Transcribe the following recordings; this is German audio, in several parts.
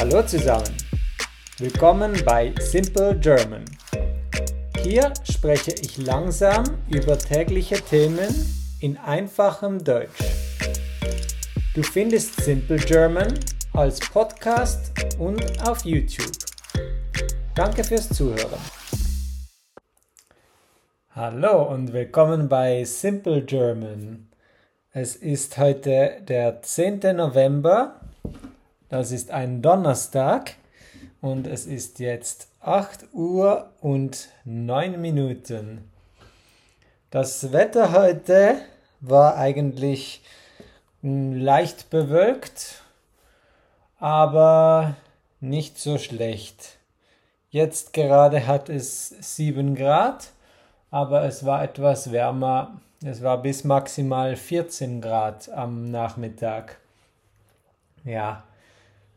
Hallo zusammen. Willkommen bei Simple German. Hier spreche ich langsam über tägliche Themen in einfachem Deutsch. Du findest Simple German als Podcast und auf YouTube. Danke fürs Zuhören. Hallo und willkommen bei Simple German. Es ist heute der 10. November. Das ist ein Donnerstag und es ist jetzt 8 Uhr und 9 Minuten. Das Wetter heute war eigentlich hm, leicht bewölkt, aber nicht so schlecht. Jetzt gerade hat es 7 Grad, aber es war etwas wärmer. Es war bis maximal 14 Grad am Nachmittag. Ja,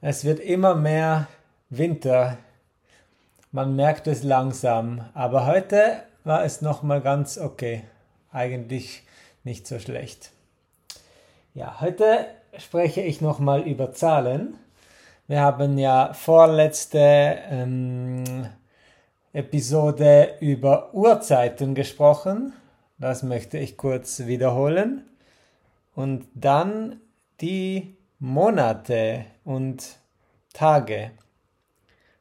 es wird immer mehr Winter. Man merkt es langsam, aber heute war es noch mal ganz okay. Eigentlich nicht so schlecht. Ja, heute spreche ich noch mal über Zahlen. Wir haben ja vorletzte ähm, Episode über Uhrzeiten gesprochen. Das möchte ich kurz wiederholen. Und dann die Monate und Tage.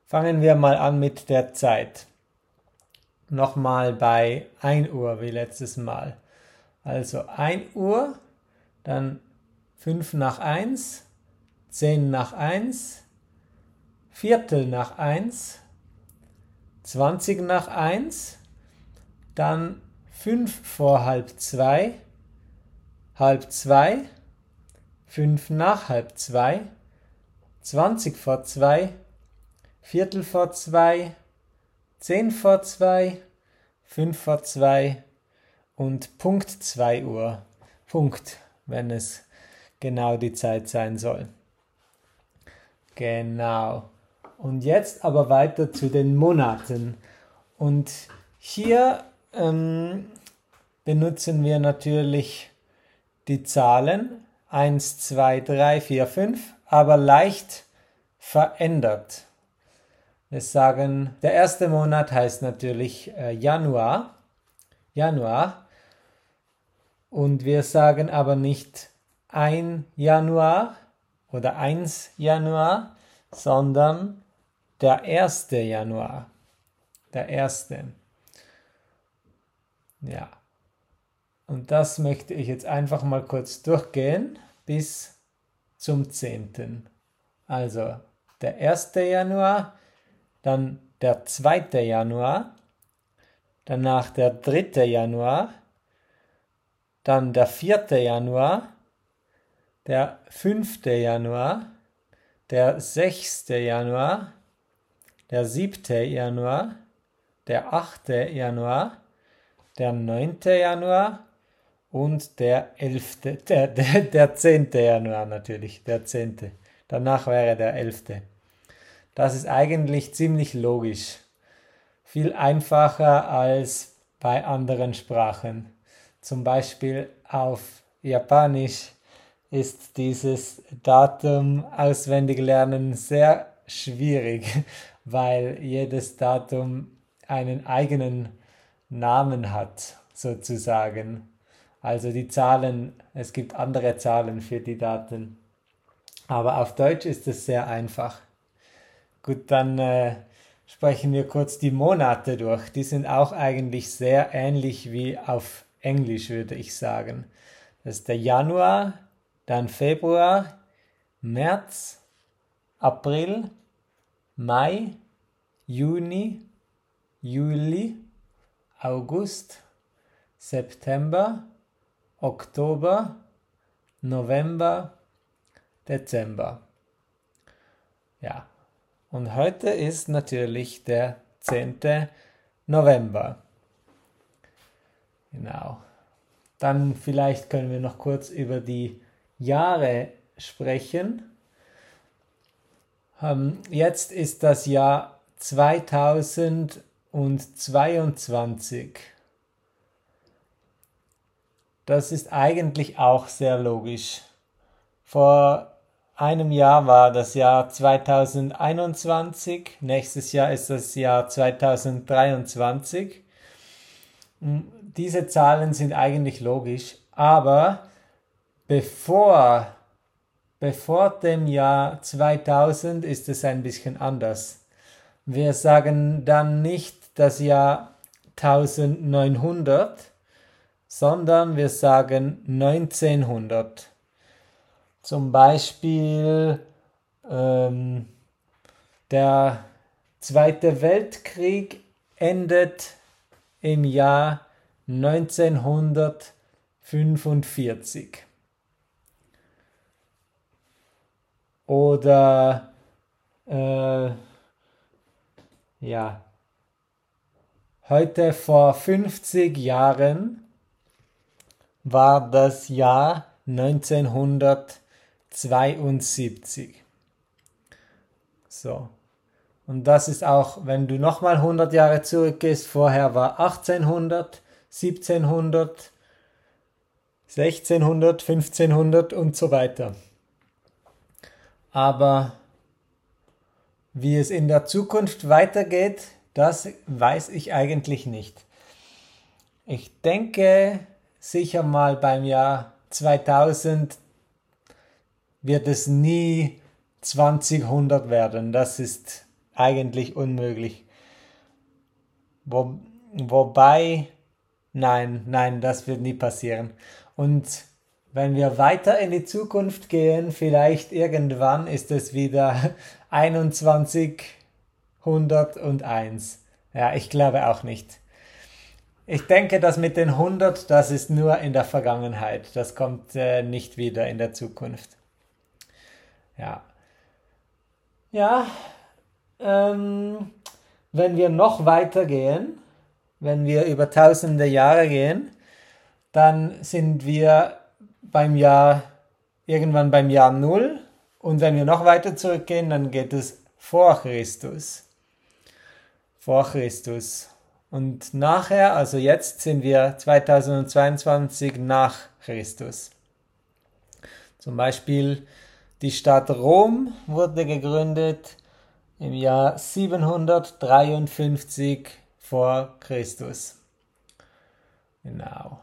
Fangen wir mal an mit der Zeit. Nochmal bei 1 Uhr wie letztes Mal. Also 1 Uhr, dann 5 nach 1, 10 nach 1, Viertel nach 1, 20 nach 1, dann 5 vor halb 2, halb 2, 5 nach halb 2, 20 vor 2, Viertel vor 2, 10 vor 2, 5 vor 2 und Punkt 2 Uhr. Punkt, wenn es genau die Zeit sein soll. Genau. Und jetzt aber weiter zu den Monaten. Und hier ähm, benutzen wir natürlich die Zahlen 1, 2, 3, 4, 5, aber leicht verändert. Wir sagen, der erste Monat heißt natürlich äh, Januar. Januar. Und wir sagen aber nicht ein Januar oder 1 Januar, sondern der 1. Januar. Der 1. Ja. Und das möchte ich jetzt einfach mal kurz durchgehen bis zum 10. Also der 1. Januar, dann der 2. Januar, danach der 3. Januar, dann der 4. Januar, der 5. Januar, der 6. Januar, der 7. Januar, der 8. Januar, der 9. Januar und der 11. Der, der, der 10. Januar natürlich, der 10. Danach wäre der 11. Das ist eigentlich ziemlich logisch. Viel einfacher als bei anderen Sprachen. Zum Beispiel auf Japanisch ist dieses Datum auswendig lernen sehr schwierig, weil jedes Datum einen eigenen Namen hat, sozusagen. Also die Zahlen, es gibt andere Zahlen für die Daten. Aber auf Deutsch ist es sehr einfach. Gut, dann äh, sprechen wir kurz die Monate durch. Die sind auch eigentlich sehr ähnlich wie auf Englisch, würde ich sagen. Das ist der Januar, dann Februar, März, April, Mai, Juni, Juli, August, September, Oktober, November, Dezember. Ja, und heute ist natürlich der 10. November. Genau. Dann vielleicht können wir noch kurz über die Jahre sprechen. Ähm, jetzt ist das Jahr 2022. Das ist eigentlich auch sehr logisch. Vor einem Jahr war das Jahr 2021, nächstes Jahr ist das Jahr 2023. Hm, diese Zahlen sind eigentlich logisch, aber bevor, bevor dem Jahr 2000 ist es ein bisschen anders. Wir sagen dann nicht das Jahr 1900, sondern wir sagen 1900. Zum Beispiel ähm, der Zweite Weltkrieg endet im Jahr 1945. Oder äh, ja, heute vor 50 Jahren war das Jahr 1945. 72. So. Und das ist auch, wenn du nochmal 100 Jahre zurückgehst, vorher war 1800, 1700, 1600, 1500 und so weiter. Aber wie es in der Zukunft weitergeht, das weiß ich eigentlich nicht. Ich denke sicher mal beim Jahr 2000 wird es nie 2000 werden. Das ist eigentlich unmöglich. Wo, wobei, nein, nein, das wird nie passieren. Und wenn wir weiter in die Zukunft gehen, vielleicht irgendwann ist es wieder 2101. Ja, ich glaube auch nicht. Ich denke, das mit den 100, das ist nur in der Vergangenheit. Das kommt äh, nicht wieder in der Zukunft. Ja. Ja, ähm, wenn wir noch weiter gehen, wenn wir über tausende Jahre gehen, dann sind wir beim Jahr, irgendwann beim Jahr Null. Und wenn wir noch weiter zurückgehen, dann geht es vor Christus. Vor Christus. Und nachher, also jetzt sind wir 2022 nach Christus. Zum Beispiel die Stadt Rom wurde gegründet im Jahr 753 vor Christus. Genau.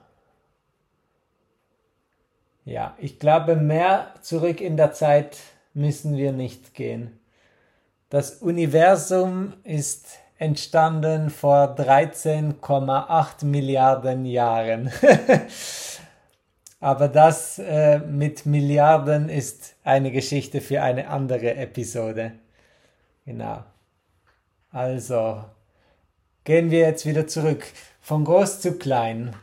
Ja, ich glaube, mehr zurück in der Zeit müssen wir nicht gehen. Das Universum ist entstanden vor 13,8 Milliarden Jahren. Aber das äh, mit Milliarden ist eine Geschichte für eine andere Episode. Genau. Also, gehen wir jetzt wieder zurück. Von groß zu klein.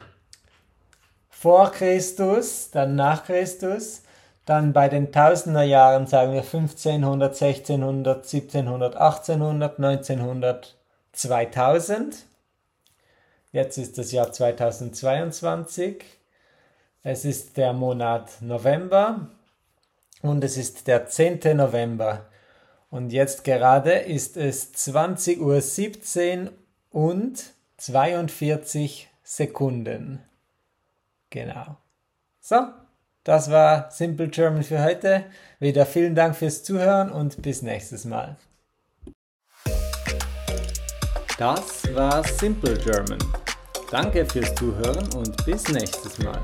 Vor Christus, dann nach Christus, dann bei den Tausenderjahren sagen wir 1500, 1600, 1700, 1800, 1900, 2000. Jetzt ist das Jahr 2022. Es ist der Monat November und es ist der 10. November. Und jetzt gerade ist es 20.17 Uhr und 42 Sekunden. Genau. So, das war Simple German für heute. Wieder vielen Dank fürs Zuhören und bis nächstes Mal. Das war Simple German. Danke fürs Zuhören und bis nächstes Mal.